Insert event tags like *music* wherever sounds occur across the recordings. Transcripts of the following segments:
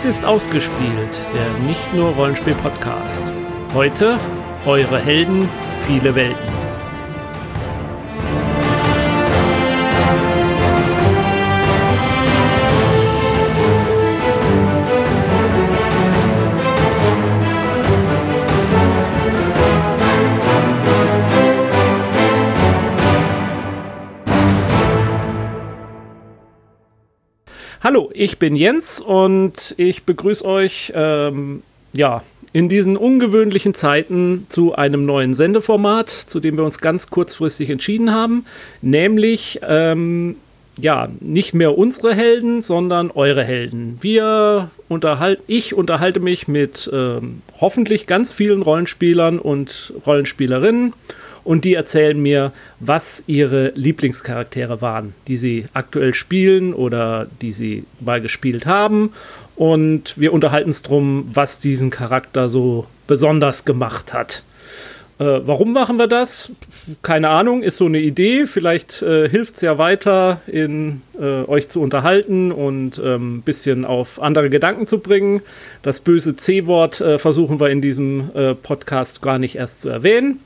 Dies ist ausgespielt, der nicht nur Rollenspiel-Podcast. Heute eure Helden, viele Welten. Hallo, ich bin Jens und ich begrüße euch ähm, ja, in diesen ungewöhnlichen Zeiten zu einem neuen Sendeformat, zu dem wir uns ganz kurzfristig entschieden haben, nämlich ähm, ja, nicht mehr unsere Helden, sondern eure Helden. Wir unterhalten, ich unterhalte mich mit ähm, hoffentlich ganz vielen Rollenspielern und Rollenspielerinnen und die erzählen mir, was ihre Lieblingscharaktere waren, die sie aktuell spielen oder die sie mal gespielt haben. Und wir unterhalten uns darum, was diesen Charakter so besonders gemacht hat. Äh, warum machen wir das? Keine Ahnung, ist so eine Idee. Vielleicht äh, hilft es ja weiter, in, äh, euch zu unterhalten und ein ähm, bisschen auf andere Gedanken zu bringen. Das böse C-Wort äh, versuchen wir in diesem äh, Podcast gar nicht erst zu erwähnen.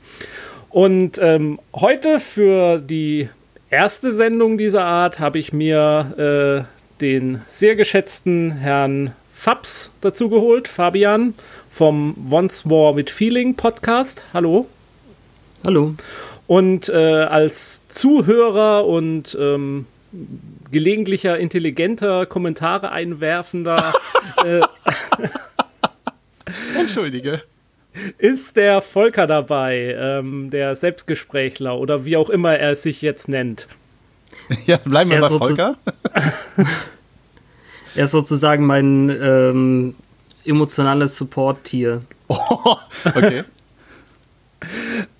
Und ähm, heute für die erste Sendung dieser Art habe ich mir äh, den sehr geschätzten Herrn Fabs dazu geholt, Fabian vom Once More with Feeling Podcast. Hallo. Hallo. Und äh, als Zuhörer und ähm, gelegentlicher intelligenter Kommentare einwerfender. *laughs* äh, Entschuldige ist der Volker dabei, ähm, der Selbstgesprächler oder wie auch immer er sich jetzt nennt. *laughs* Ja, bleiben wir er bei Volker. *laughs* er ist sozusagen mein ähm, emotionales Support-Tier. Oh, *laughs* okay.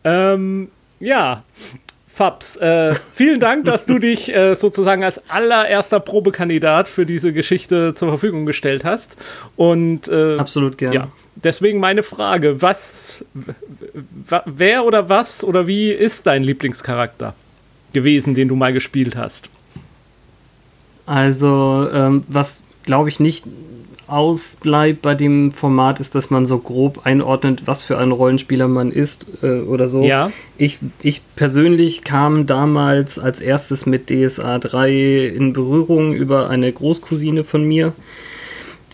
ähm, ja, Fabs, äh, vielen Dank, dass du dich äh, sozusagen als allererster Probekandidat für diese Geschichte zur Verfügung gestellt hast. Und äh, absolut gerne. Ja, deswegen meine Frage: Was, wer oder was oder wie ist dein Lieblingscharakter gewesen, den du mal gespielt hast? Also, ähm, was glaube ich nicht ausbleibt bei dem Format, ist, dass man so grob einordnet, was für ein Rollenspieler man ist äh, oder so. Ja. Ich, ich persönlich kam damals als erstes mit DSA 3 in Berührung über eine Großcousine von mir,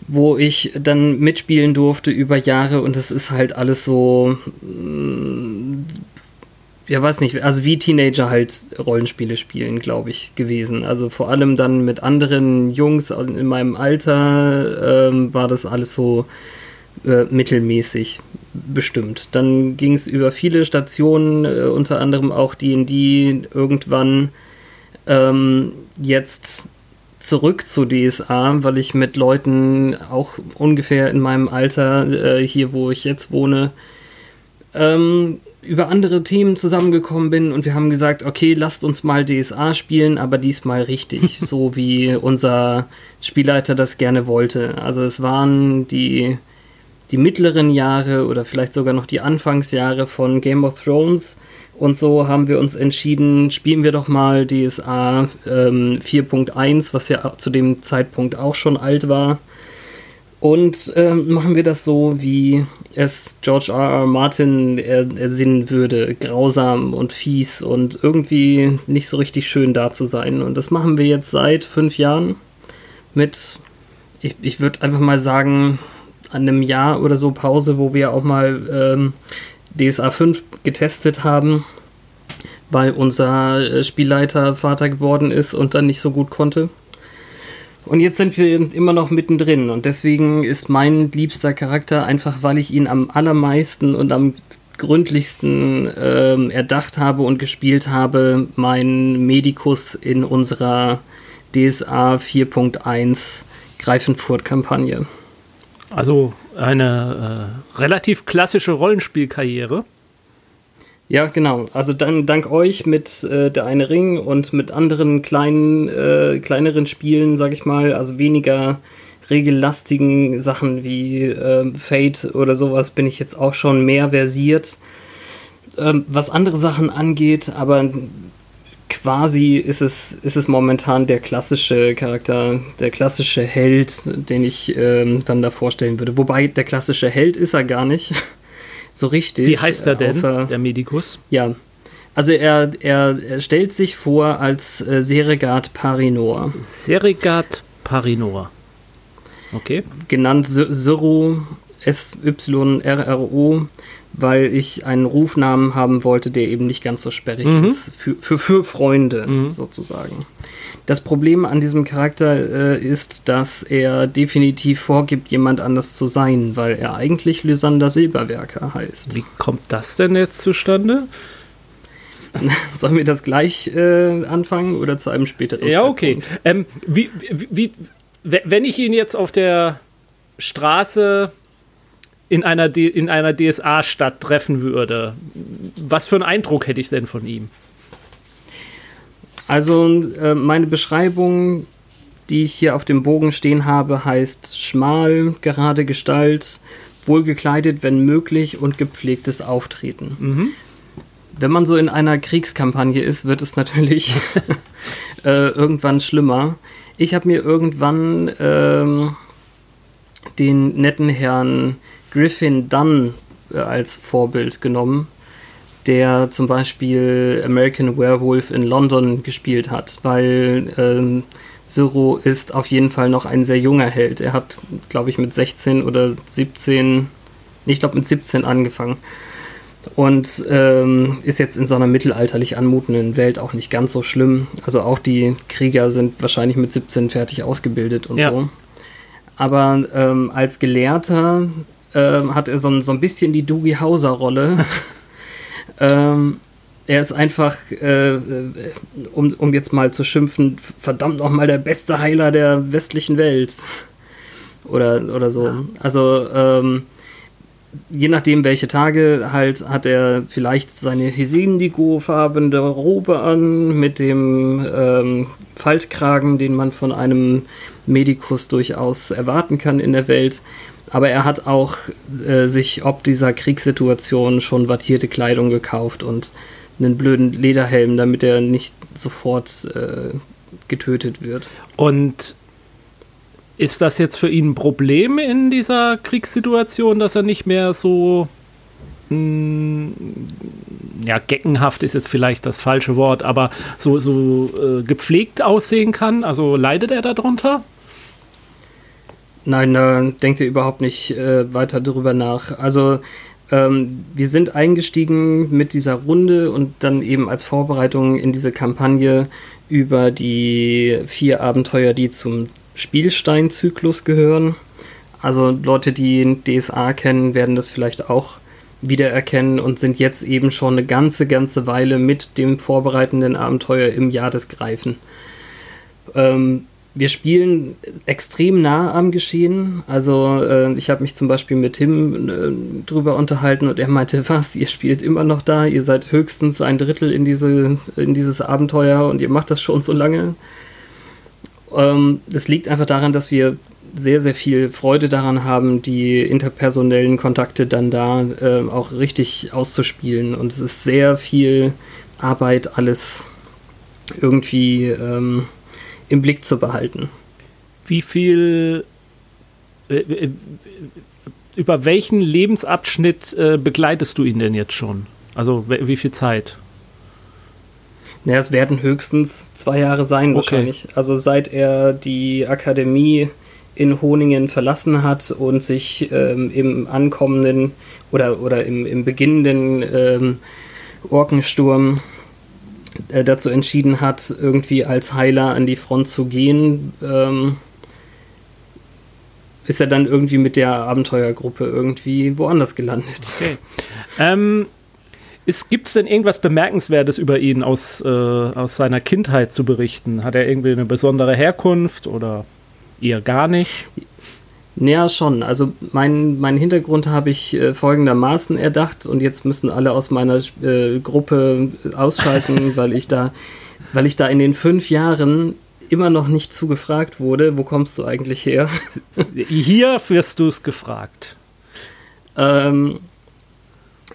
wo ich dann mitspielen durfte über Jahre und es ist halt alles so ja, weiß nicht, also wie Teenager halt Rollenspiele spielen, glaube ich, gewesen. Also vor allem dann mit anderen Jungs in meinem Alter ähm, war das alles so äh, mittelmäßig bestimmt. Dann ging es über viele Stationen, äh, unter anderem auch D&D irgendwann ähm, jetzt zurück zu DSA, weil ich mit Leuten auch ungefähr in meinem Alter äh, hier, wo ich jetzt wohne, ähm, über andere Themen zusammengekommen bin und wir haben gesagt, okay, lasst uns mal DSA spielen, aber diesmal richtig, *laughs* so wie unser Spielleiter das gerne wollte. Also es waren die, die mittleren Jahre oder vielleicht sogar noch die Anfangsjahre von Game of Thrones und so haben wir uns entschieden, spielen wir doch mal DSA ähm, 4.1, was ja zu dem Zeitpunkt auch schon alt war. Und äh, machen wir das so, wie es George R. R. Martin er, ersinnen würde, grausam und fies und irgendwie nicht so richtig schön da zu sein. Und das machen wir jetzt seit fünf Jahren mit, ich, ich würde einfach mal sagen, einem Jahr oder so Pause, wo wir auch mal ähm, DSA 5 getestet haben, weil unser äh, Spielleiter Vater geworden ist und dann nicht so gut konnte. Und jetzt sind wir immer noch mittendrin und deswegen ist mein liebster Charakter einfach, weil ich ihn am allermeisten und am gründlichsten ähm, erdacht habe und gespielt habe, mein Medikus in unserer DSA 4.1 Greifenfurt-Kampagne. Also eine äh, relativ klassische Rollenspielkarriere. Ja, genau. Also dann dank euch mit äh, der eine Ring und mit anderen kleinen, äh, kleineren Spielen, sag ich mal, also weniger regellastigen Sachen wie äh, Fate oder sowas bin ich jetzt auch schon mehr versiert. Ähm, was andere Sachen angeht, aber quasi ist es, ist es momentan der klassische Charakter, der klassische Held, den ich ähm, dann da vorstellen würde. Wobei der klassische Held ist er gar nicht. *laughs* so richtig. Wie heißt er denn, außer, der Medikus? Ja. Also er, er, er stellt sich vor als äh, Seregat Parinor. Seregat Parinor. Okay. Genannt Syro, S-Y-R-R-O weil ich einen Rufnamen haben wollte, der eben nicht ganz so sperrig mhm. ist. Für, für, für Freunde mhm. sozusagen. Das Problem an diesem Charakter äh, ist, dass er definitiv vorgibt, jemand anders zu sein, weil er eigentlich Lysander Silberwerker heißt. Wie kommt das denn jetzt zustande? *laughs* Sollen wir das gleich äh, anfangen oder zu einem späteren Ja, okay. Ähm, wie, wie, wie, wenn ich ihn jetzt auf der Straße in einer, D in einer DSA-Stadt treffen würde, was für einen Eindruck hätte ich denn von ihm? Also äh, meine Beschreibung, die ich hier auf dem Bogen stehen habe, heißt schmal, gerade Gestalt, wohlgekleidet, wenn möglich und gepflegtes Auftreten. Mhm. Wenn man so in einer Kriegskampagne ist, wird es natürlich *laughs* äh, irgendwann schlimmer. Ich habe mir irgendwann äh, den netten Herrn Griffin Dunn äh, als Vorbild genommen, der zum Beispiel American Werewolf in London gespielt hat, weil ähm, Zero ist auf jeden Fall noch ein sehr junger Held. Er hat, glaube ich, mit 16 oder 17, ich glaube mit 17 angefangen. Und ähm, ist jetzt in so einer mittelalterlich anmutenden Welt auch nicht ganz so schlimm. Also auch die Krieger sind wahrscheinlich mit 17 fertig ausgebildet und ja. so. Aber ähm, als Gelehrter ähm, hat er so ein, so ein bisschen die Doogie Hauser-Rolle. *laughs* ähm, er ist einfach, äh, um, um jetzt mal zu schimpfen, verdammt nochmal der beste Heiler der westlichen Welt. Oder, oder so. Ja. Also, ähm, je nachdem, welche Tage halt, hat er vielleicht seine Hesindigo-farbene Robe an mit dem ähm, Faltkragen, den man von einem Medikus durchaus erwarten kann in der Welt. Aber er hat auch äh, sich ob dieser Kriegssituation schon wattierte Kleidung gekauft und einen blöden Lederhelm, damit er nicht sofort äh, getötet wird. Und ist das jetzt für ihn ein Problem in dieser Kriegssituation, dass er nicht mehr so mh, hm, ja, geckenhaft ist jetzt vielleicht das falsche Wort, aber so, so äh, gepflegt aussehen kann? Also leidet er darunter? Nein, da denkt ihr überhaupt nicht äh, weiter drüber nach. Also ähm, wir sind eingestiegen mit dieser Runde und dann eben als Vorbereitung in diese Kampagne über die vier Abenteuer, die zum Spielsteinzyklus gehören. Also Leute, die DSA kennen, werden das vielleicht auch wiedererkennen und sind jetzt eben schon eine ganze, ganze Weile mit dem vorbereitenden Abenteuer im Jahr des Greifen. Ähm, wir spielen extrem nah am Geschehen. Also äh, ich habe mich zum Beispiel mit Tim äh, drüber unterhalten und er meinte, *laughs* was, ihr spielt immer noch da, ihr seid höchstens ein Drittel in, diese, in dieses Abenteuer und ihr macht das schon so lange. Ähm, das liegt einfach daran, dass wir sehr, sehr viel Freude daran haben, die interpersonellen Kontakte dann da äh, auch richtig auszuspielen. Und es ist sehr viel Arbeit, alles irgendwie... Ähm, im Blick zu behalten. Wie viel, äh, äh, über welchen Lebensabschnitt äh, begleitest du ihn denn jetzt schon? Also wie viel Zeit? Naja, es werden höchstens zwei Jahre sein okay. wahrscheinlich. Also seit er die Akademie in Honingen verlassen hat und sich ähm, im ankommenden oder, oder im, im beginnenden ähm, Orkensturm äh, dazu entschieden hat, irgendwie als Heiler an die Front zu gehen, ähm, ist er dann irgendwie mit der Abenteuergruppe irgendwie woanders gelandet. Okay. Ähm, Gibt es denn irgendwas Bemerkenswertes über ihn aus, äh, aus seiner Kindheit zu berichten? Hat er irgendwie eine besondere Herkunft oder eher gar nicht? Ja, schon. Also mein, mein Hintergrund habe ich äh, folgendermaßen erdacht und jetzt müssen alle aus meiner äh, Gruppe ausschalten, *laughs* weil ich da, weil ich da in den fünf Jahren immer noch nicht zugefragt wurde, wo kommst du eigentlich her? *laughs* Hier wirst du es gefragt. Ähm,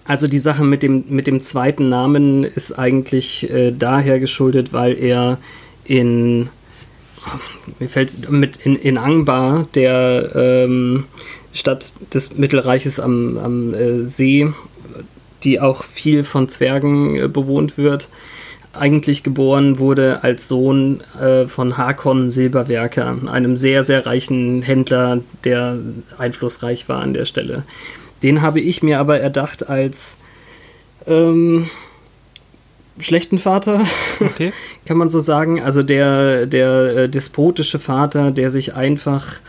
Also die Sache mit dem, mit dem zweiten Namen ist eigentlich äh, daher geschuldet, weil er in mir fällt mit in, in Angbar, der ähm, Stadt des Mittelreiches am, am äh, See, die auch viel von Zwergen äh, bewohnt wird, eigentlich geboren wurde als Sohn äh, von Hakon Silberwerker, einem sehr, sehr reichen Händler, der einflussreich war an der Stelle. Den habe ich mir aber erdacht als ähm, schlechten Vater, okay. *laughs* kann man so sagen. Also der, der äh, despotische Vater, der sich einfach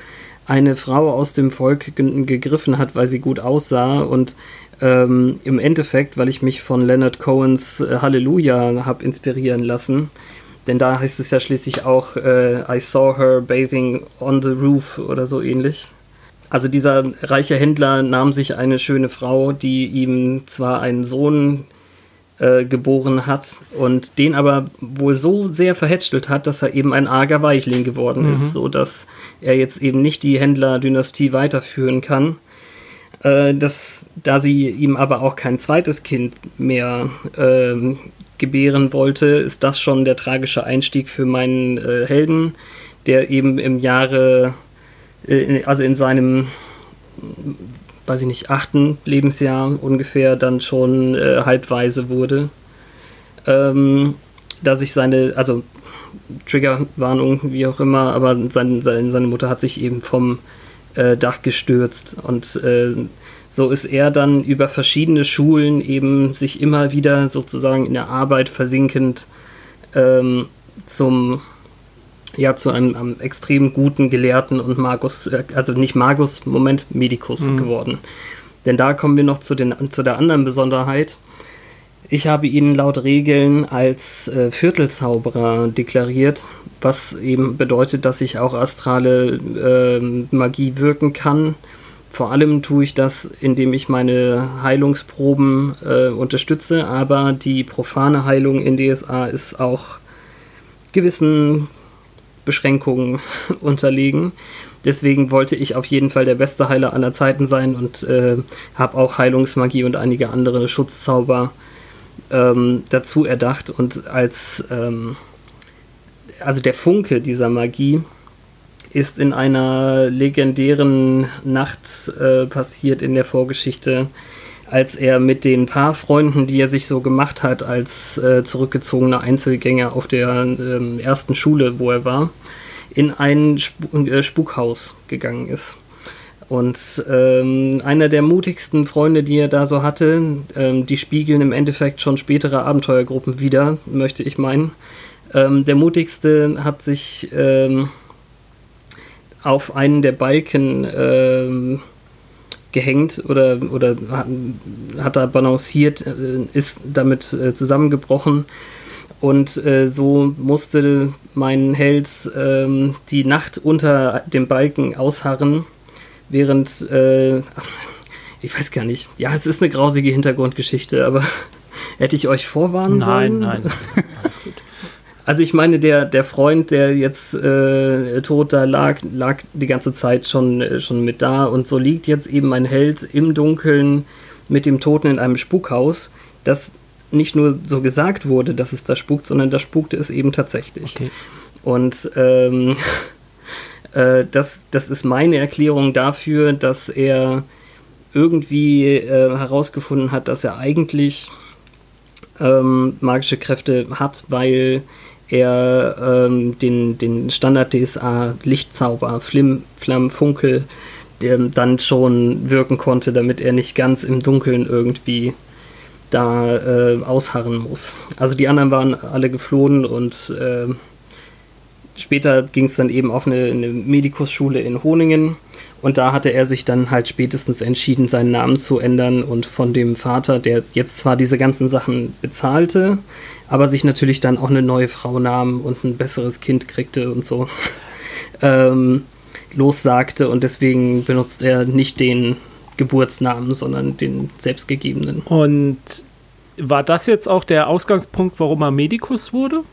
eine Frau aus dem Volk gegriffen hat, weil sie gut aussah und ähm, im Endeffekt, weil ich mich von Leonard Cohens äh, Halleluja habe inspirieren lassen, denn da heißt es ja schließlich auch äh, I saw her bathing on the roof oder so ähnlich. Also dieser reiche Händler nahm sich eine schöne Frau, die ihm zwar einen Sohn äh, geboren hat und den aber wohl so sehr verhätschelt hat, dass er eben ein arger Weichling geworden mhm. ist, so dass er jetzt eben nicht die Händlerdynastie weiterführen kann. Äh, dass, da sie ihm aber auch kein zweites Kind mehr äh, gebären wollte, ist das schon der tragische Einstieg für meinen äh, Helden, der eben im Jahre, äh, also in seinem weiß ich nicht, achten Lebensjahr ungefähr dann schon äh, halbweise wurde. Ähm, da sich seine, also Triggerwarnung, wie auch immer, aber sein, sein, seine Mutter hat sich eben vom äh, Dach gestürzt und äh, so ist er dann über verschiedene Schulen eben sich immer wieder sozusagen in der Arbeit versinkend ähm, zum ja zu einem, einem, extrem guten Gelehrten und Magus, äh, also nicht Magus, Moment, Medikus mhm. geworden. Denn da kommen wir noch zu, den, zu der anderen Besonderheit. Ich habe ihn laut Regeln als äh, Viertelzauberer deklariert, was eben bedeutet, dass ich auch astrale äh, Magie wirken kann. Vor allem tue ich das, indem ich meine Heilungsproben äh, unterstütze, aber die profane Heilung in DSA ist auch gewissen Beschränkungen *laughs* unterlegen. Deswegen wollte ich auf jeden Fall der beste Heiler aller Zeiten sein und äh, habe auch Heilungsmagie und einige andere Schutzzauber ähm, dazu erdacht. Und als ähm, also der Funke dieser Magie ist in einer legendären Nacht äh, passiert in der Vorgeschichte, als er mit den paar Freunden, die er sich so gemacht hat als äh, zurückgezogener Einzelgänger auf der ähm, ersten Schule, wo er war, in ein Sp äh, Spukhaus gegangen ist. Und ähm, einer der mutigsten Freunde, die er da so hatte, ähm, die spiegeln im Endeffekt schon spätere Abenteuergruppen wieder, möchte ich meinen. Ähm, der mutigste hat sich ähm, auf einen der Balken ähm, gehängt oder, oder hat, hat da balanciert, äh, ist damit äh, zusammengebrochen. Und äh, so musste mein Held ähm, die Nacht unter dem Balken ausharren, während, äh, ich weiß gar nicht, ja, es ist eine grausige Hintergrundgeschichte, aber *laughs* hätte ich euch vorwarnen nein, sollen? Nein, nein. *laughs* Also ich meine, der, der Freund, der jetzt äh, tot da lag, lag die ganze Zeit schon, äh, schon mit da und so liegt jetzt eben mein Held im Dunkeln mit dem Toten in einem Spukhaus, das nicht nur so gesagt wurde, dass es da spukt, sondern da spukte es eben tatsächlich. Okay. Und ähm, *laughs* äh, das, das ist meine Erklärung dafür, dass er irgendwie äh, herausgefunden hat, dass er eigentlich ähm, magische Kräfte hat, weil er ähm, den, den Standard-DSA-Lichtzauber, Flim, Flamm, Funkel, der dann schon wirken konnte, damit er nicht ganz im Dunkeln irgendwie da äh, ausharren muss. Also die anderen waren alle geflohen und äh, später ging es dann eben auf eine, eine Medikusschule in Honingen und da hatte er sich dann halt spätestens entschieden, seinen Namen zu ändern und von dem Vater, der jetzt zwar diese ganzen Sachen bezahlte, aber sich natürlich dann auch eine neue Frau nahm und ein besseres Kind kriegte und so, *laughs* ähm, lossagte und deswegen benutzt er nicht den Geburtsnamen, sondern den selbstgegebenen. Und war das jetzt auch der Ausgangspunkt, warum er Medikus wurde?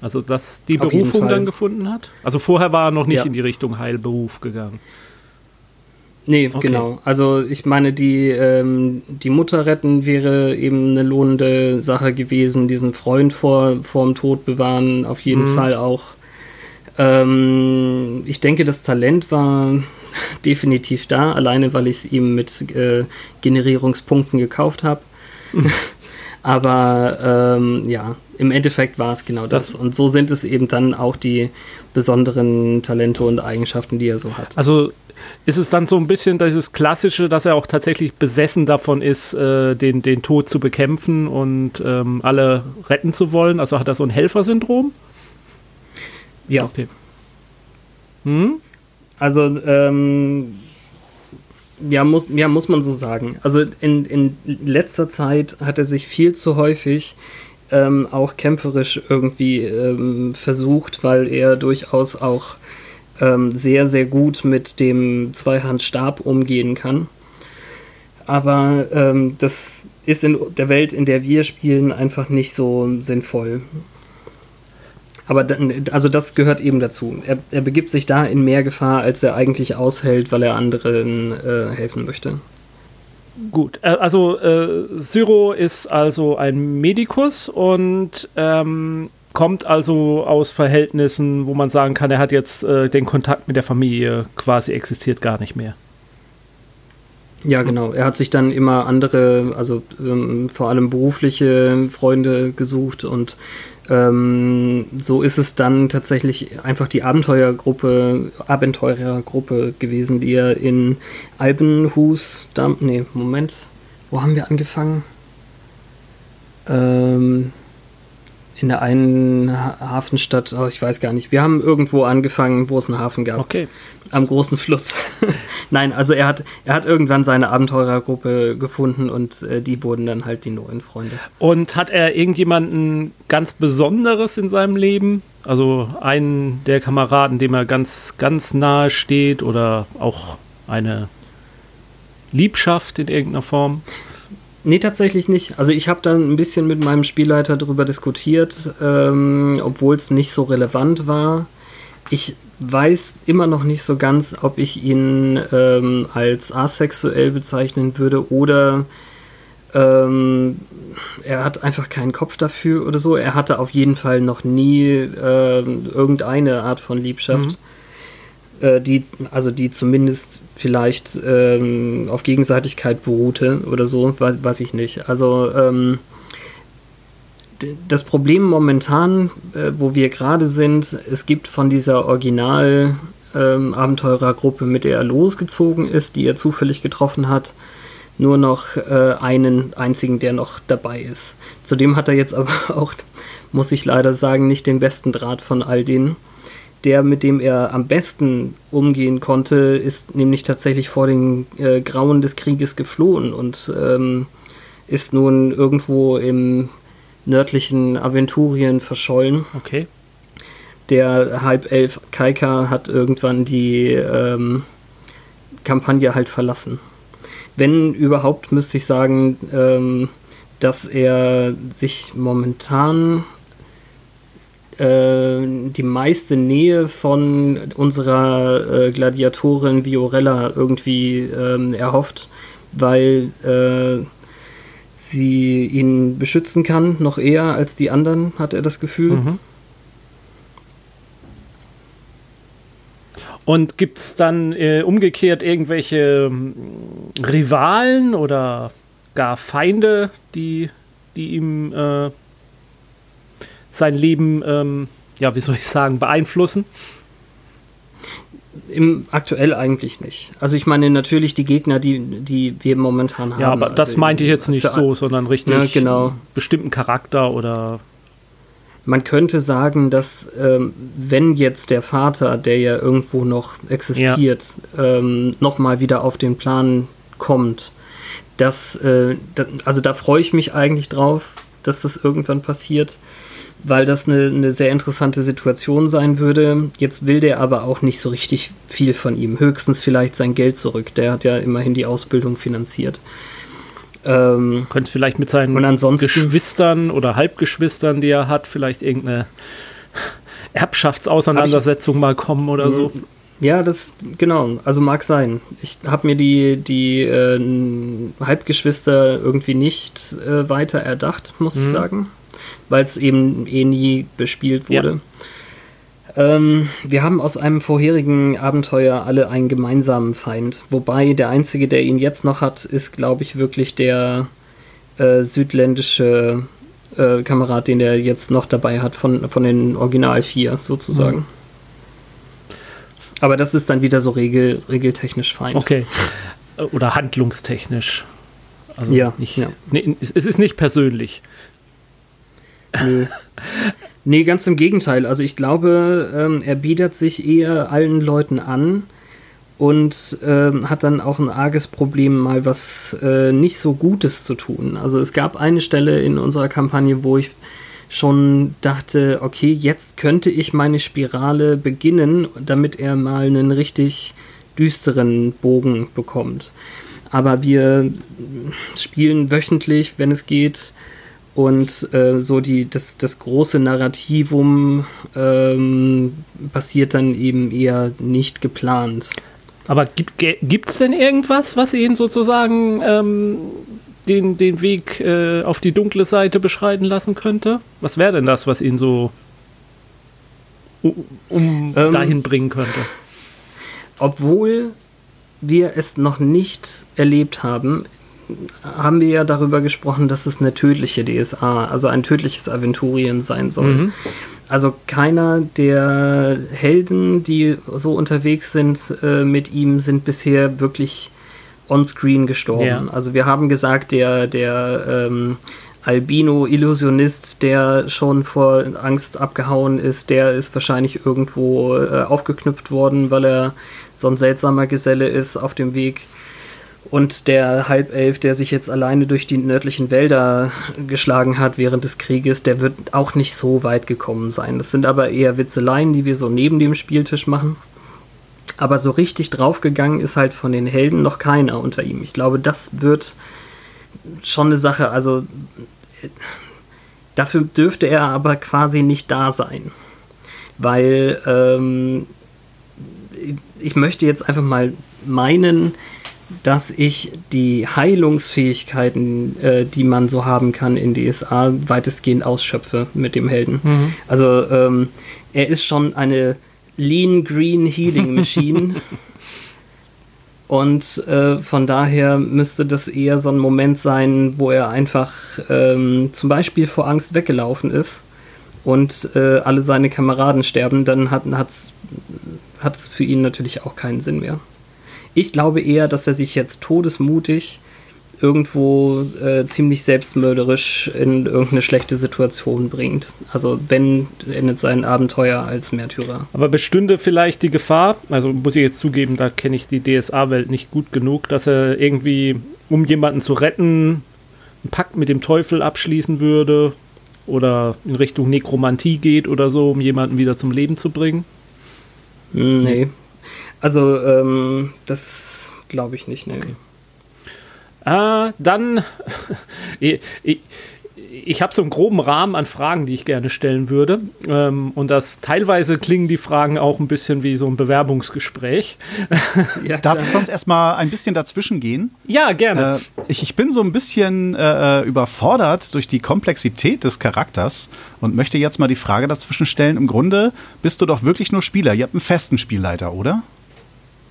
Also, dass die Auf Berufung dann gefunden hat? Also, vorher war er noch nicht ja. in die Richtung Heilberuf gegangen. Nee, okay. genau. Also ich meine, die, ähm, die Mutter retten wäre eben eine lohnende Sache gewesen, diesen Freund vor, vor dem Tod bewahren, auf jeden mhm. Fall auch. Ähm, ich denke, das Talent war *laughs* definitiv da, alleine weil ich es ihm mit äh, Generierungspunkten gekauft habe. *laughs* Aber ähm, ja, im Endeffekt war es genau das. das. Und so sind es eben dann auch die besonderen Talente und Eigenschaften, die er so hat. Also ist es dann so ein bisschen dieses Klassische, dass er auch tatsächlich besessen davon ist, äh, den, den Tod zu bekämpfen und ähm, alle retten zu wollen? Also hat er so ein Helfersyndrom? Ja. Okay. Hm? Also, ähm, ja muss, ja, muss man so sagen. Also in, in letzter Zeit hat er sich viel zu häufig ähm, auch kämpferisch irgendwie ähm, versucht, weil er durchaus auch ähm, sehr, sehr gut mit dem Zweihandstab umgehen kann. Aber ähm, das ist in der Welt, in der wir spielen, einfach nicht so sinnvoll. Aber dann, also das gehört eben dazu. Er, er, begibt sich da in mehr Gefahr, als er eigentlich aushält, weil er anderen äh, helfen möchte. Gut, äh, also äh, Syro ist also ein Medikus und ähm, kommt also aus Verhältnissen, wo man sagen kann, er hat jetzt äh, den Kontakt mit der Familie quasi existiert gar nicht mehr. Ja, genau. Er hat sich dann immer andere, also ähm, vor allem berufliche Freunde gesucht und ähm, so ist es dann tatsächlich einfach die Abenteuergruppe, Abenteurergruppe gewesen, die er in Albenhus, da, nee, Moment, wo haben wir angefangen? Ähm, in der einen Hafenstadt, oh, ich weiß gar nicht. Wir haben irgendwo angefangen, wo es einen Hafen gab. Okay. Am großen Fluss. *laughs* Nein, also er hat, er hat irgendwann seine Abenteurergruppe gefunden und äh, die wurden dann halt die neuen Freunde. Und hat er irgendjemanden ganz Besonderes in seinem Leben? Also einen der Kameraden, dem er ganz, ganz nahe steht oder auch eine Liebschaft in irgendeiner Form? Nee, tatsächlich nicht. Also ich habe dann ein bisschen mit meinem Spielleiter darüber diskutiert, ähm, obwohl es nicht so relevant war. Ich weiß immer noch nicht so ganz, ob ich ihn ähm, als asexuell bezeichnen würde oder ähm, er hat einfach keinen Kopf dafür oder so. Er hatte auf jeden Fall noch nie äh, irgendeine Art von Liebschaft. Mhm äh, die, also die zumindest vielleicht ähm, auf Gegenseitigkeit beruhte oder so, weiß, weiß ich nicht. Also ähm, das Problem momentan, äh, wo wir gerade sind, es gibt von dieser Original ähm, Abenteurergruppe, mit der er losgezogen ist, die er zufällig getroffen hat, nur noch äh, einen einzigen, der noch dabei ist. Zudem hat er jetzt aber *laughs* auch, muss ich leider sagen, nicht den besten Draht von all denen der, mit dem er am besten umgehen konnte, ist nämlich tatsächlich vor den äh, Grauen des Krieges geflohen und ähm, ist nun irgendwo im nördlichen Aventurien verschollen. Okay. Der Halbelf Kaika hat irgendwann die ähm, Kampagne halt verlassen. Wenn überhaupt, müsste ich sagen, ähm, dass er sich momentan die meiste Nähe von unserer äh, Gladiatorin Viorella irgendwie ähm, erhofft, weil äh, sie ihn beschützen kann, noch eher als die anderen, hat er das Gefühl. Mhm. Und gibt es dann äh, umgekehrt irgendwelche ähm, Rivalen oder gar Feinde, die, die ihm äh, sein Leben, ähm, ja, wie soll ich sagen, beeinflussen? Im aktuell eigentlich nicht. Also ich meine natürlich die Gegner, die, die wir momentan haben. Ja, aber das also meinte ich jetzt nicht so, sondern richtig ja, genau. bestimmten Charakter oder. Man könnte sagen, dass ähm, wenn jetzt der Vater, der ja irgendwo noch existiert, ja. ähm, nochmal wieder auf den Plan kommt, dass, äh, da, also da freue ich mich eigentlich drauf, dass das irgendwann passiert weil das eine, eine sehr interessante Situation sein würde. Jetzt will der aber auch nicht so richtig viel von ihm. Höchstens vielleicht sein Geld zurück. Der hat ja immerhin die Ausbildung finanziert. Ähm, Könnte vielleicht mit seinen Geschwistern oder Halbgeschwistern, die er hat, vielleicht irgendeine Erbschaftsauseinandersetzung ich, mal kommen oder so. Ja, das, genau, also mag sein. Ich habe mir die, die äh, Halbgeschwister irgendwie nicht äh, weiter erdacht, muss mhm. ich sagen, weil es eben eh nie bespielt wurde. Ja. Ähm, wir haben aus einem vorherigen Abenteuer alle einen gemeinsamen Feind, wobei der einzige, der ihn jetzt noch hat, ist, glaube ich, wirklich der äh, südländische äh, Kamerad, den er jetzt noch dabei hat von, von den Original 4 sozusagen. Mhm. Aber das ist dann wieder so regel, regeltechnisch fein. Okay. Oder handlungstechnisch. Also ja, nicht, ja. Nee, es ist nicht persönlich. Nö. nee, ganz im Gegenteil. Also ich glaube, ähm, er bietet sich eher allen Leuten an und ähm, hat dann auch ein arges Problem, mal was äh, nicht so Gutes zu tun. Also es gab eine Stelle in unserer Kampagne, wo ich schon dachte, okay, jetzt könnte ich meine Spirale beginnen, damit er mal einen richtig düsteren Bogen bekommt. Aber wir spielen wöchentlich, wenn es geht, und äh, so die, das, das große Narrativum ähm, passiert dann eben eher nicht geplant. Aber gibt es denn irgendwas, was ihn sozusagen ähm, den, den Weg äh, auf die dunkle Seite beschreiten lassen könnte? Was wäre denn das, was ihn so um ähm, dahin bringen könnte? Obwohl wir es noch nicht erlebt haben, haben wir ja darüber gesprochen, dass es eine tödliche DSA, also ein tödliches Aventurien sein soll. Mhm. Also keiner der Helden, die so unterwegs sind äh, mit ihm, sind bisher wirklich on-screen gestorben. Ja. Also wir haben gesagt, der, der ähm, Albino-Illusionist, der schon vor Angst abgehauen ist, der ist wahrscheinlich irgendwo äh, aufgeknüpft worden, weil er so ein seltsamer Geselle ist auf dem Weg. Und der Halbelf, der sich jetzt alleine durch die nördlichen Wälder geschlagen hat während des Krieges, der wird auch nicht so weit gekommen sein. Das sind aber eher Witzeleien, die wir so neben dem Spieltisch machen. Aber so richtig draufgegangen ist halt von den Helden noch keiner unter ihm. Ich glaube, das wird schon eine Sache. Also dafür dürfte er aber quasi nicht da sein. Weil ähm, ich möchte jetzt einfach mal meinen, dass ich die Heilungsfähigkeiten, äh, die man so haben kann in DSA, weitestgehend ausschöpfe mit dem Helden. Mhm. Also ähm, er ist schon eine Lean Green Healing Machine. *laughs* Und äh, von daher müsste das eher so ein Moment sein, wo er einfach ähm, zum Beispiel vor Angst weggelaufen ist und äh, alle seine Kameraden sterben, dann hat es für ihn natürlich auch keinen Sinn mehr. Ich glaube eher, dass er sich jetzt todesmutig irgendwo äh, ziemlich selbstmörderisch in irgendeine schlechte Situation bringt. Also wenn endet sein Abenteuer als Märtyrer. Aber bestünde vielleicht die Gefahr, also muss ich jetzt zugeben, da kenne ich die DSA-Welt nicht gut genug, dass er irgendwie, um jemanden zu retten, einen Pakt mit dem Teufel abschließen würde oder in Richtung Nekromantie geht oder so, um jemanden wieder zum Leben zu bringen? Nee. Also, ähm, das glaube ich nicht, nee. Okay. Äh, dann, *laughs* ich, ich, ich habe so einen groben Rahmen an Fragen, die ich gerne stellen würde. Ähm, und das teilweise klingen die Fragen auch ein bisschen wie so ein Bewerbungsgespräch. *laughs* ja, Darf ich sonst erstmal ein bisschen dazwischen gehen? Ja, gerne. Äh, ich, ich bin so ein bisschen äh, überfordert durch die Komplexität des Charakters und möchte jetzt mal die Frage dazwischen stellen. Im Grunde bist du doch wirklich nur Spieler. Ihr habt einen festen Spielleiter, oder?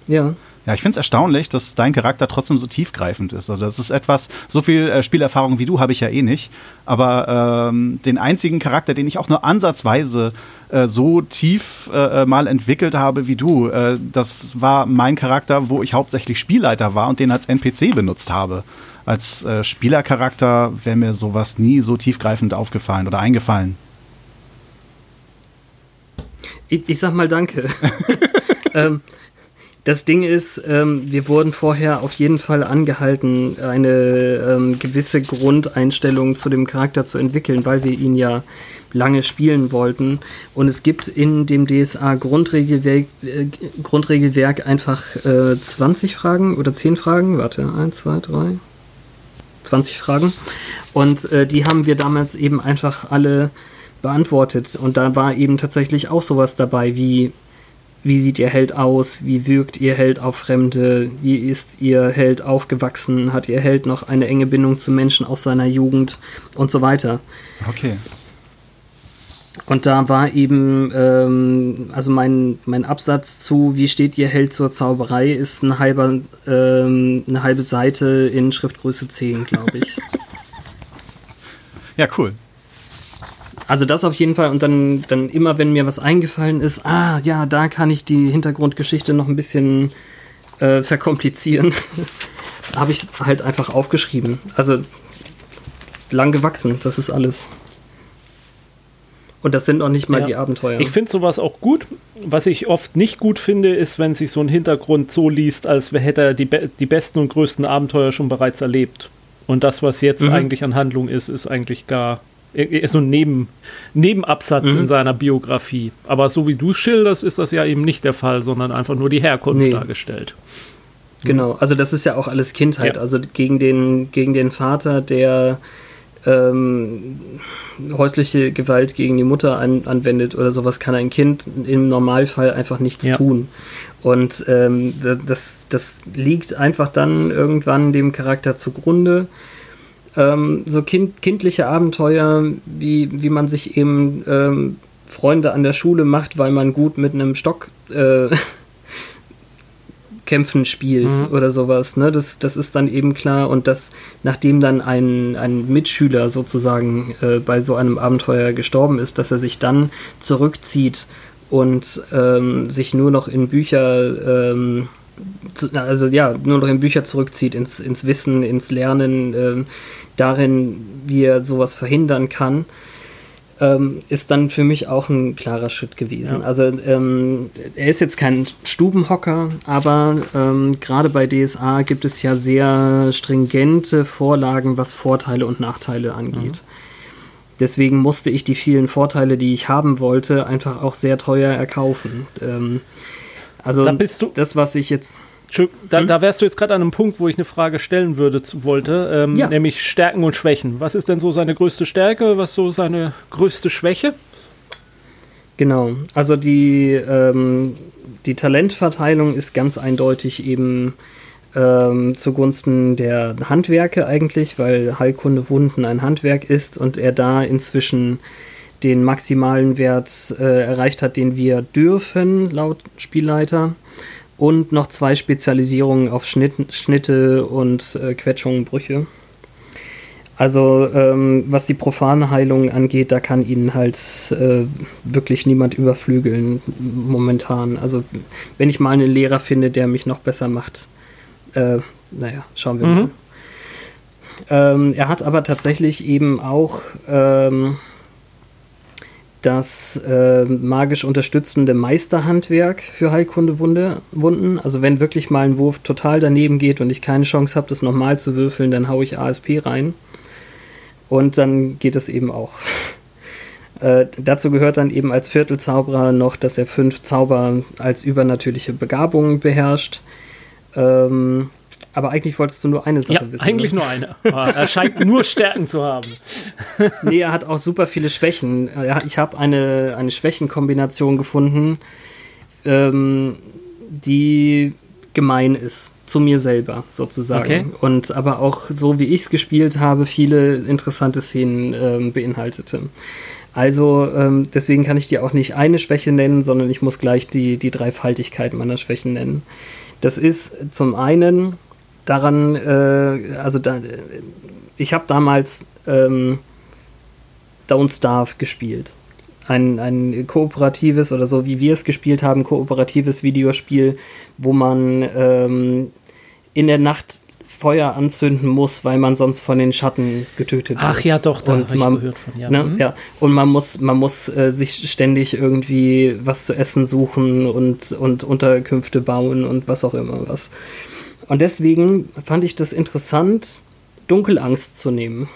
Ja. Ja, ich finde es erstaunlich, dass dein Charakter trotzdem so tiefgreifend ist. Also das ist etwas, so viel äh, Spielerfahrung wie du habe ich ja eh nicht. Aber ähm, den einzigen Charakter, den ich auch nur ansatzweise äh, so tief äh, äh mal entwickelt habe wie du, äh, das war mein Charakter, wo ich hauptsächlich Spielleiter war und den als NPC benutzt habe. Als äh, Spielercharakter wäre mir sowas nie so tiefgreifend aufgefallen oder eingefallen. Ich, ich sag mal danke. *laughs* *laughs* ähm, das Ding ist, ähm, wir wurden vorher auf jeden Fall angehalten, eine ähm, gewisse Grundeinstellung zu dem Charakter zu entwickeln, weil wir ihn ja lange spielen wollten. Und es gibt in dem DSA Grundregelwerk, äh, Grundregelwerk einfach äh, 20 Fragen oder 10 Fragen. Warte, 1, 2, 3. 20 Fragen. Und äh, die haben wir damals eben einfach alle beantwortet. Und da war eben tatsächlich auch sowas dabei wie wie sieht ihr Held aus, wie wirkt ihr Held auf Fremde, wie ist ihr Held aufgewachsen, hat ihr Held noch eine enge Bindung zu Menschen aus seiner Jugend und so weiter. Okay. Und da war eben, ähm, also mein, mein Absatz zu, wie steht ihr Held zur Zauberei, ist ein halber, ähm, eine halbe Seite in Schriftgröße 10, glaube ich. *laughs* ja, cool. Also das auf jeden Fall und dann, dann immer, wenn mir was eingefallen ist, ah ja, da kann ich die Hintergrundgeschichte noch ein bisschen äh, verkomplizieren, *laughs* habe ich halt einfach aufgeschrieben. Also lang gewachsen, das ist alles. Und das sind auch nicht mal ja. die Abenteuer. Ich finde sowas auch gut. Was ich oft nicht gut finde, ist, wenn sich so ein Hintergrund so liest, als hätte er die, be die besten und größten Abenteuer schon bereits erlebt. Und das, was jetzt mhm. eigentlich an Handlung ist, ist eigentlich gar so ein Neben, Nebenabsatz mhm. in seiner Biografie. Aber so wie du schilderst, ist das ja eben nicht der Fall, sondern einfach nur die Herkunft nee. dargestellt. Genau, also das ist ja auch alles Kindheit. Ja. Also gegen den, gegen den Vater, der ähm, häusliche Gewalt gegen die Mutter an, anwendet oder sowas, kann ein Kind im Normalfall einfach nichts ja. tun. Und ähm, das, das liegt einfach dann irgendwann dem Charakter zugrunde ähm, so kind, kindliche Abenteuer, wie, wie man sich eben ähm, Freunde an der Schule macht, weil man gut mit einem Stock äh, *laughs* kämpfen spielt mhm. oder sowas. Ne? Das, das ist dann eben klar. Und dass nachdem dann ein, ein Mitschüler sozusagen äh, bei so einem Abenteuer gestorben ist, dass er sich dann zurückzieht und ähm, sich nur noch in Bücher ähm, also ja, nur noch in Bücher zurückzieht, ins, ins Wissen, ins Lernen, äh, darin, wie er sowas verhindern kann, ähm, ist dann für mich auch ein klarer Schritt gewesen. Ja. Also ähm, er ist jetzt kein Stubenhocker, aber ähm, gerade bei DSA gibt es ja sehr stringente Vorlagen, was Vorteile und Nachteile angeht. Mhm. Deswegen musste ich die vielen Vorteile, die ich haben wollte, einfach auch sehr teuer erkaufen. Also das, was ich jetzt da, hm? da, wärst du jetzt gerade an einem Punkt, wo ich eine Frage stellen würde, wollte, ähm, ja. nämlich Stärken und Schwächen. Was ist denn so seine größte Stärke? Was so seine größte Schwäche? Genau, also die, ähm, die Talentverteilung ist ganz eindeutig eben ähm, zugunsten der Handwerke eigentlich, weil Heilkunde Wunden ein Handwerk ist und er da inzwischen den maximalen Wert äh, erreicht hat, den wir dürfen, laut Spielleiter und noch zwei Spezialisierungen auf Schnitt, Schnitte und äh, Quetschungen, Brüche. Also ähm, was die profane Heilung angeht, da kann ihn halt äh, wirklich niemand überflügeln momentan. Also wenn ich mal einen Lehrer finde, der mich noch besser macht, äh, naja, schauen wir mhm. mal. Ähm, er hat aber tatsächlich eben auch ähm, das äh, magisch unterstützende Meisterhandwerk für Heilkundewunden. Also wenn wirklich mal ein Wurf total daneben geht und ich keine Chance habe, das nochmal zu würfeln, dann haue ich ASP rein. Und dann geht es eben auch. *laughs* äh, dazu gehört dann eben als Viertelzauberer noch, dass er fünf Zauber als übernatürliche Begabung beherrscht. Ähm, aber eigentlich wolltest du nur eine Sache ja, wissen. Eigentlich ne? nur eine. er scheint nur Stärken zu haben. *laughs* nee, er hat auch super viele Schwächen. Ich habe eine, eine Schwächenkombination gefunden, ähm, die gemein ist. Zu mir selber sozusagen. Okay. Und aber auch so wie ich es gespielt habe, viele interessante Szenen ähm, beinhaltete. Also ähm, deswegen kann ich dir auch nicht eine Schwäche nennen, sondern ich muss gleich die, die Dreifaltigkeit meiner Schwächen nennen. Das ist zum einen daran, äh, also da, ich habe damals ähm, Don't Starve gespielt. Ein, ein kooperatives oder so, wie wir es gespielt haben, kooperatives Videospiel, wo man ähm, in der Nacht Feuer anzünden muss, weil man sonst von den Schatten getötet Ach, wird. Ach ja, doch, da und man, ich gehört von. Ja. Ne, mhm. ja. Und man muss, man muss äh, sich ständig irgendwie was zu essen suchen und, und Unterkünfte bauen und was auch immer was. Und deswegen fand ich das interessant, Dunkelangst zu nehmen.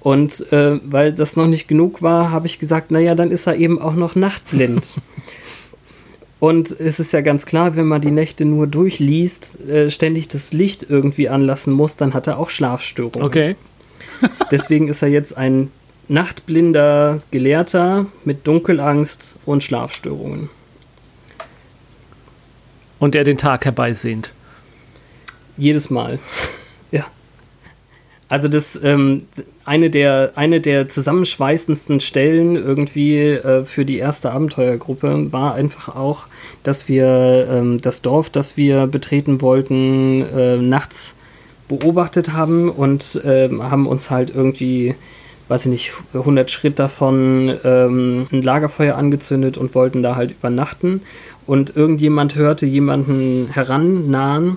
Und äh, weil das noch nicht genug war, habe ich gesagt, naja, dann ist er eben auch noch nachtblind. *laughs* Und es ist ja ganz klar, wenn man die Nächte nur durchliest, äh, ständig das Licht irgendwie anlassen muss, dann hat er auch Schlafstörungen. Okay. *laughs* *laughs* Deswegen ist er jetzt ein nachtblinder Gelehrter mit Dunkelangst und Schlafstörungen. Und er den Tag herbeisehnt. Jedes Mal. *laughs* ja. Also das ähm, eine der eine der zusammenschweißendsten Stellen irgendwie äh, für die erste Abenteuergruppe war einfach auch, dass wir ähm, das Dorf, das wir betreten wollten, äh, nachts beobachtet haben und äh, haben uns halt irgendwie weiß ich nicht, 100 Schritt davon ähm, ein Lagerfeuer angezündet und wollten da halt übernachten. Und irgendjemand hörte jemanden herannahen.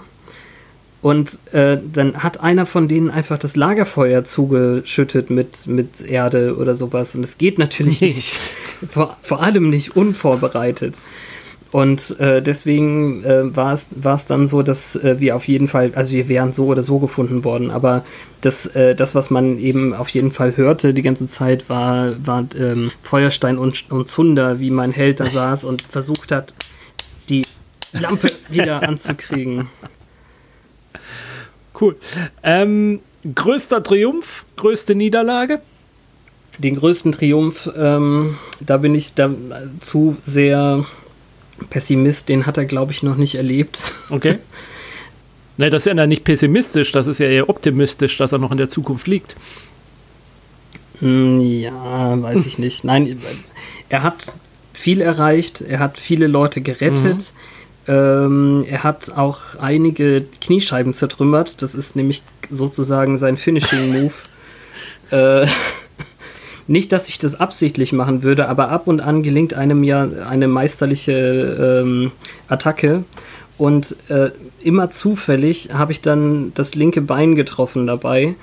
Und äh, dann hat einer von denen einfach das Lagerfeuer zugeschüttet mit, mit Erde oder sowas. Und es geht natürlich nicht. Vor, vor allem nicht unvorbereitet. Und äh, deswegen äh, war es dann so, dass äh, wir auf jeden Fall, also wir wären so oder so gefunden worden, aber das, äh, das was man eben auf jeden Fall hörte die ganze Zeit, war, war ähm, Feuerstein und, und Zunder, wie mein Held da saß und versucht hat, die Lampe wieder *laughs* anzukriegen. Cool. Ähm, größter Triumph, größte Niederlage? Den größten Triumph, ähm, da bin ich dazu sehr Pessimist, den hat er, glaube ich, noch nicht erlebt. Okay. *laughs* Ne, das ist ja nicht pessimistisch, das ist ja eher optimistisch, dass er noch in der Zukunft liegt. Hm, ja, weiß ich *laughs* nicht. Nein, er hat viel erreicht, er hat viele Leute gerettet. Mhm. Ähm, er hat auch einige Kniescheiben zertrümmert. Das ist nämlich sozusagen sein Finishing-Move. *laughs* äh, *laughs* nicht, dass ich das absichtlich machen würde, aber ab und an gelingt einem ja eine meisterliche ähm, Attacke. Und äh, immer zufällig habe ich dann das linke Bein getroffen dabei,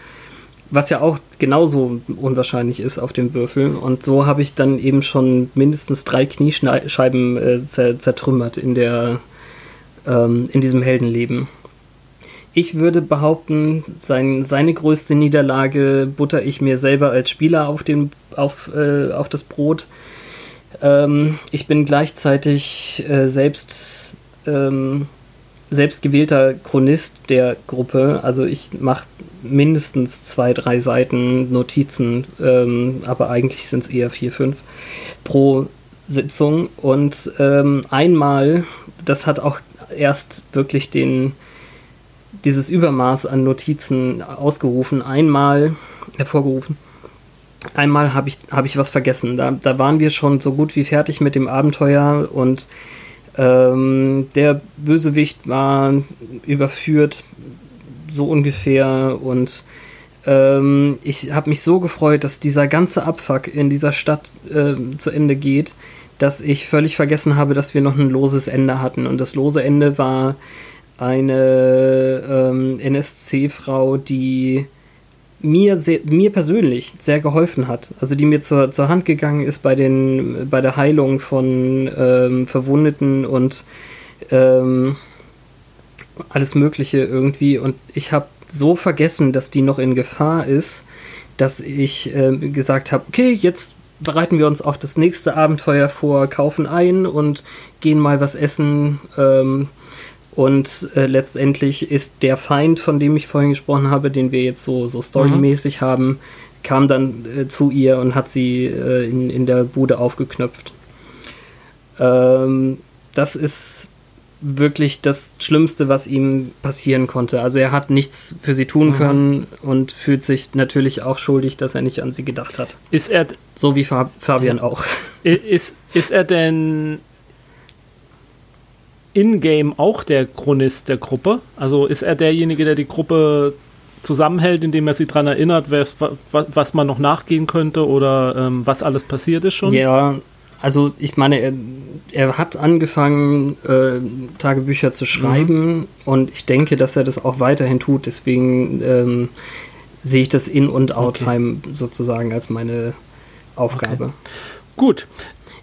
was ja auch genauso unwahrscheinlich ist auf dem Würfel. Und so habe ich dann eben schon mindestens drei Kniescheiben äh, zertrümmert in, der, ähm, in diesem Heldenleben. Ich würde behaupten, sein, seine größte Niederlage butter ich mir selber als Spieler auf, den, auf, äh, auf das Brot. Ähm, ich bin gleichzeitig äh, selbst, ähm, selbst gewählter Chronist der Gruppe. Also ich mache mindestens zwei, drei Seiten Notizen, ähm, aber eigentlich sind es eher vier, fünf pro Sitzung. Und ähm, einmal, das hat auch erst wirklich den dieses Übermaß an Notizen ausgerufen, einmal hervorgerufen. Einmal habe ich, hab ich was vergessen. Da, da waren wir schon so gut wie fertig mit dem Abenteuer und ähm, der Bösewicht war überführt, so ungefähr. Und ähm, ich habe mich so gefreut, dass dieser ganze Abfuck in dieser Stadt äh, zu Ende geht, dass ich völlig vergessen habe, dass wir noch ein loses Ende hatten. Und das lose Ende war eine ähm, NSC-Frau, die mir, sehr, mir persönlich sehr geholfen hat. Also die mir zur, zur Hand gegangen ist bei, den, bei der Heilung von ähm, Verwundeten und ähm, alles Mögliche irgendwie. Und ich habe so vergessen, dass die noch in Gefahr ist, dass ich äh, gesagt habe, okay, jetzt bereiten wir uns auf das nächste Abenteuer vor, kaufen ein und gehen mal was essen. Ähm, und äh, letztendlich ist der Feind, von dem ich vorhin gesprochen habe, den wir jetzt so, so storymäßig mhm. haben, kam dann äh, zu ihr und hat sie äh, in, in der Bude aufgeknöpft. Ähm, das ist wirklich das Schlimmste, was ihm passieren konnte. Also er hat nichts für sie tun mhm. können und fühlt sich natürlich auch schuldig, dass er nicht an sie gedacht hat. Ist er so wie Fab Fabian auch? Ist, ist er denn in-game auch der Chronist der Gruppe? Also ist er derjenige, der die Gruppe zusammenhält, indem er sie daran erinnert, was, was man noch nachgehen könnte oder ähm, was alles passiert ist schon? Ja, also ich meine, er, er hat angefangen, äh, Tagebücher zu schreiben mhm. und ich denke, dass er das auch weiterhin tut. Deswegen ähm, sehe ich das In- und Outtime okay. sozusagen als meine Aufgabe. Okay. Gut,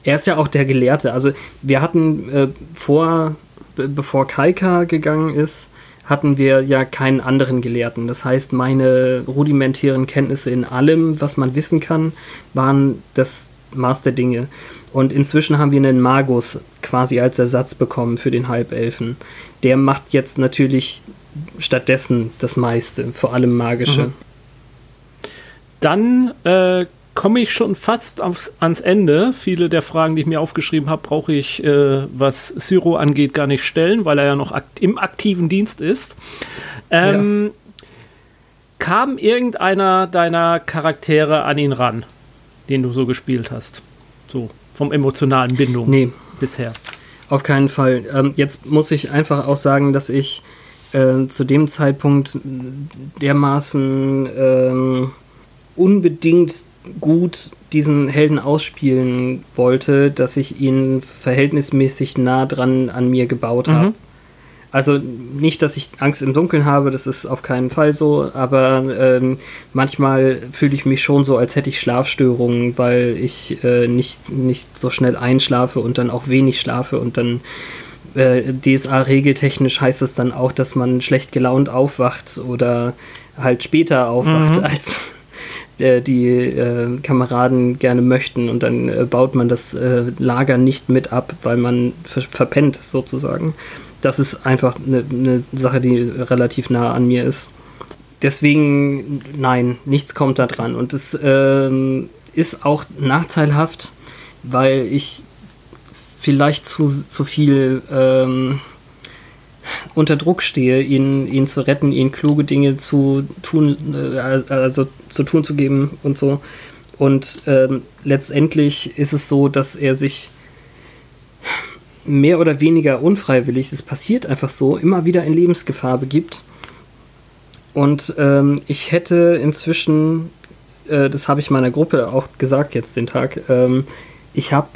er ist ja auch der Gelehrte. Also wir hatten äh, vor, bevor Kaika gegangen ist, hatten wir ja keinen anderen Gelehrten. Das heißt, meine rudimentären Kenntnisse in allem, was man wissen kann, waren das Maß der Dinge. Und inzwischen haben wir einen Magus quasi als Ersatz bekommen für den Halbelfen. Der macht jetzt natürlich stattdessen das meiste, vor allem magische. Mhm. Dann äh, komme ich schon fast aufs, ans Ende. Viele der Fragen, die ich mir aufgeschrieben habe, brauche ich, äh, was Syro angeht, gar nicht stellen, weil er ja noch akt im aktiven Dienst ist. Ähm, ja. Kam irgendeiner deiner Charaktere an ihn ran, den du so gespielt hast? So, vom emotionalen Bindung nee. bisher. Auf keinen Fall. Ähm, jetzt muss ich einfach auch sagen, dass ich äh, zu dem Zeitpunkt dermaßen ähm, unbedingt gut diesen Helden ausspielen wollte, dass ich ihn verhältnismäßig nah dran an mir gebaut mhm. Also nicht, dass ich Angst im Dunkeln habe, das ist auf keinen Fall so, aber ähm, manchmal fühle ich mich schon so, als hätte ich Schlafstörungen, weil ich äh, nicht, nicht so schnell einschlafe und dann auch wenig schlafe und dann äh, DSA-regeltechnisch heißt es dann auch, dass man schlecht gelaunt aufwacht oder halt später aufwacht, mhm. als äh, die äh, Kameraden gerne möchten und dann äh, baut man das äh, Lager nicht mit ab, weil man ver verpennt sozusagen. Das ist einfach eine ne Sache, die relativ nah an mir ist. Deswegen, nein, nichts kommt da dran. Und es ähm, ist auch nachteilhaft, weil ich vielleicht zu, zu viel ähm, unter Druck stehe, ihn, ihn zu retten, ihn kluge Dinge zu tun, äh, also zu tun zu geben und so. Und ähm, letztendlich ist es so, dass er sich mehr oder weniger unfreiwillig, es passiert einfach so, immer wieder in Lebensgefahr begibt. Und ähm, ich hätte inzwischen, äh, das habe ich meiner Gruppe auch gesagt jetzt den Tag, ähm, ich habe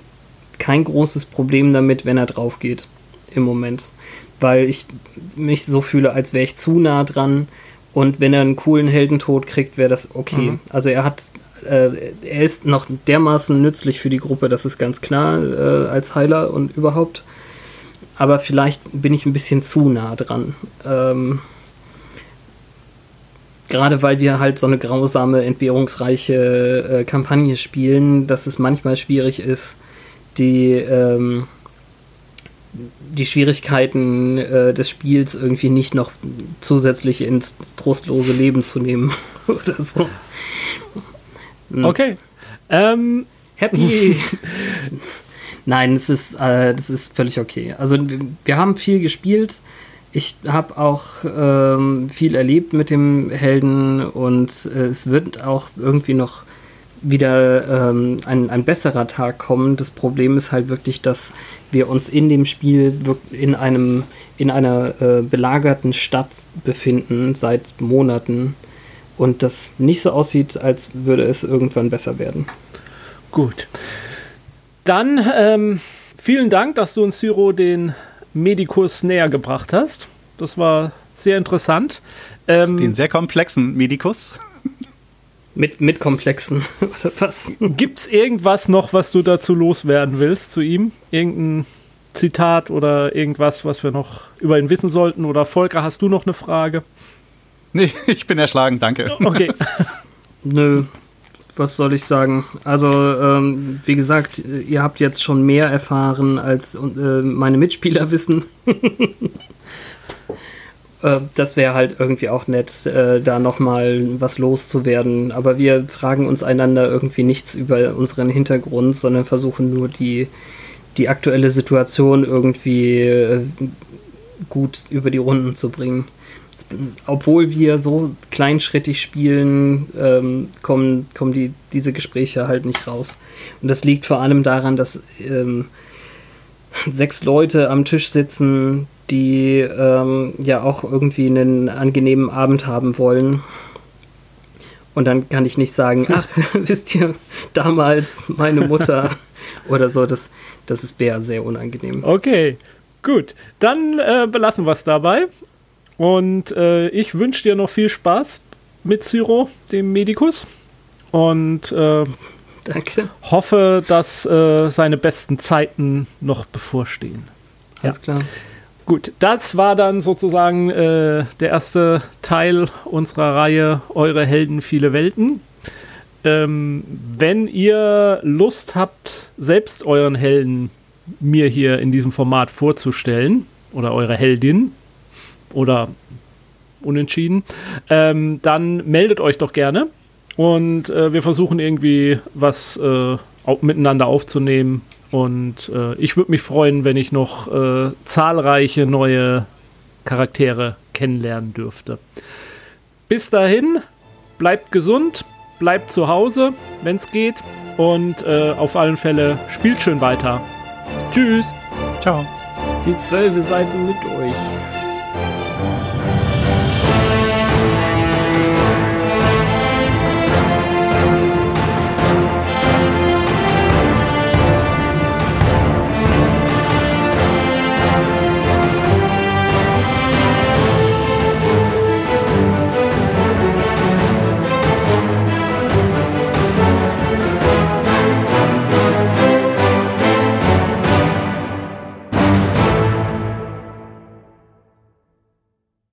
kein großes Problem damit, wenn er drauf geht im Moment weil ich mich so fühle, als wäre ich zu nah dran. Und wenn er einen coolen Heldentod kriegt, wäre das okay. Mhm. Also er hat, äh, er ist noch dermaßen nützlich für die Gruppe, das ist ganz klar, äh, als Heiler und überhaupt. Aber vielleicht bin ich ein bisschen zu nah dran. Ähm, Gerade weil wir halt so eine grausame, entbehrungsreiche äh, Kampagne spielen, dass es manchmal schwierig ist, die ähm, die Schwierigkeiten äh, des Spiels irgendwie nicht noch zusätzlich ins trostlose Leben zu nehmen *laughs* oder so. Hm. Okay. Ähm. Happy. *laughs* Nein, das ist, äh, das ist völlig okay. Also wir haben viel gespielt. Ich habe auch ähm, viel erlebt mit dem Helden und äh, es wird auch irgendwie noch wieder ähm, ein, ein besserer Tag kommen. Das Problem ist halt wirklich, dass wir uns in dem Spiel in einem in einer äh, belagerten Stadt befinden seit Monaten und das nicht so aussieht, als würde es irgendwann besser werden. Gut. Dann ähm, vielen Dank, dass du uns Syro den Medikus näher gebracht hast. Das war sehr interessant. Ähm, den sehr komplexen Medikus. *laughs* Mit, mit Komplexen *laughs* oder was? Gibt es irgendwas noch, was du dazu loswerden willst zu ihm? Irgendein Zitat oder irgendwas, was wir noch über ihn wissen sollten? Oder Volker, hast du noch eine Frage? *laughs* Nee, ich bin erschlagen, danke. Okay. *laughs* Nö, was soll ich sagen? Also, ähm, wie gesagt, ihr habt jetzt schon mehr erfahren, als äh, meine Mitspieler *laughs* wissen. Äh, das wäre halt irgendwie auch nett, äh, da nochmal was loszuwerden. Aber wir fragen uns einander irgendwie nichts über unseren Hintergrund, sondern versuchen nur die, die aktuelle Situation irgendwie äh, gut über die Runden zu bringen. Obwohl wir so kleinschrittig spielen, ähm, kommen, kommen die, diese Gespräche halt nicht raus. Und das liegt vor allem daran, dass ähm, *laughs* sechs Leute am Tisch sitzen, die ähm, ja auch irgendwie einen angenehmen Abend haben wollen. Und dann kann ich nicht sagen, ach, *laughs* wisst ihr, damals meine Mutter *laughs* oder so, das, das wäre sehr unangenehm. Okay, gut. Dann äh, belassen wir es dabei. Und äh, ich wünsche dir noch viel Spaß mit Cyro, dem Medikus. Und äh, Danke. hoffe, dass äh, seine besten Zeiten noch bevorstehen. Alles ja. klar. Gut, das war dann sozusagen äh, der erste Teil unserer Reihe Eure Helden, viele Welten. Ähm, wenn ihr Lust habt, selbst euren Helden mir hier in diesem Format vorzustellen oder eure Heldin oder unentschieden, ähm, dann meldet euch doch gerne Und äh, wir versuchen irgendwie was äh, miteinander aufzunehmen. Und äh, ich würde mich freuen, wenn ich noch äh, zahlreiche neue Charaktere kennenlernen dürfte. Bis dahin, bleibt gesund, bleibt zu Hause, wenn es geht. Und äh, auf allen Fälle spielt schön weiter. Tschüss. Ciao. Die Zwölfe seid mit euch.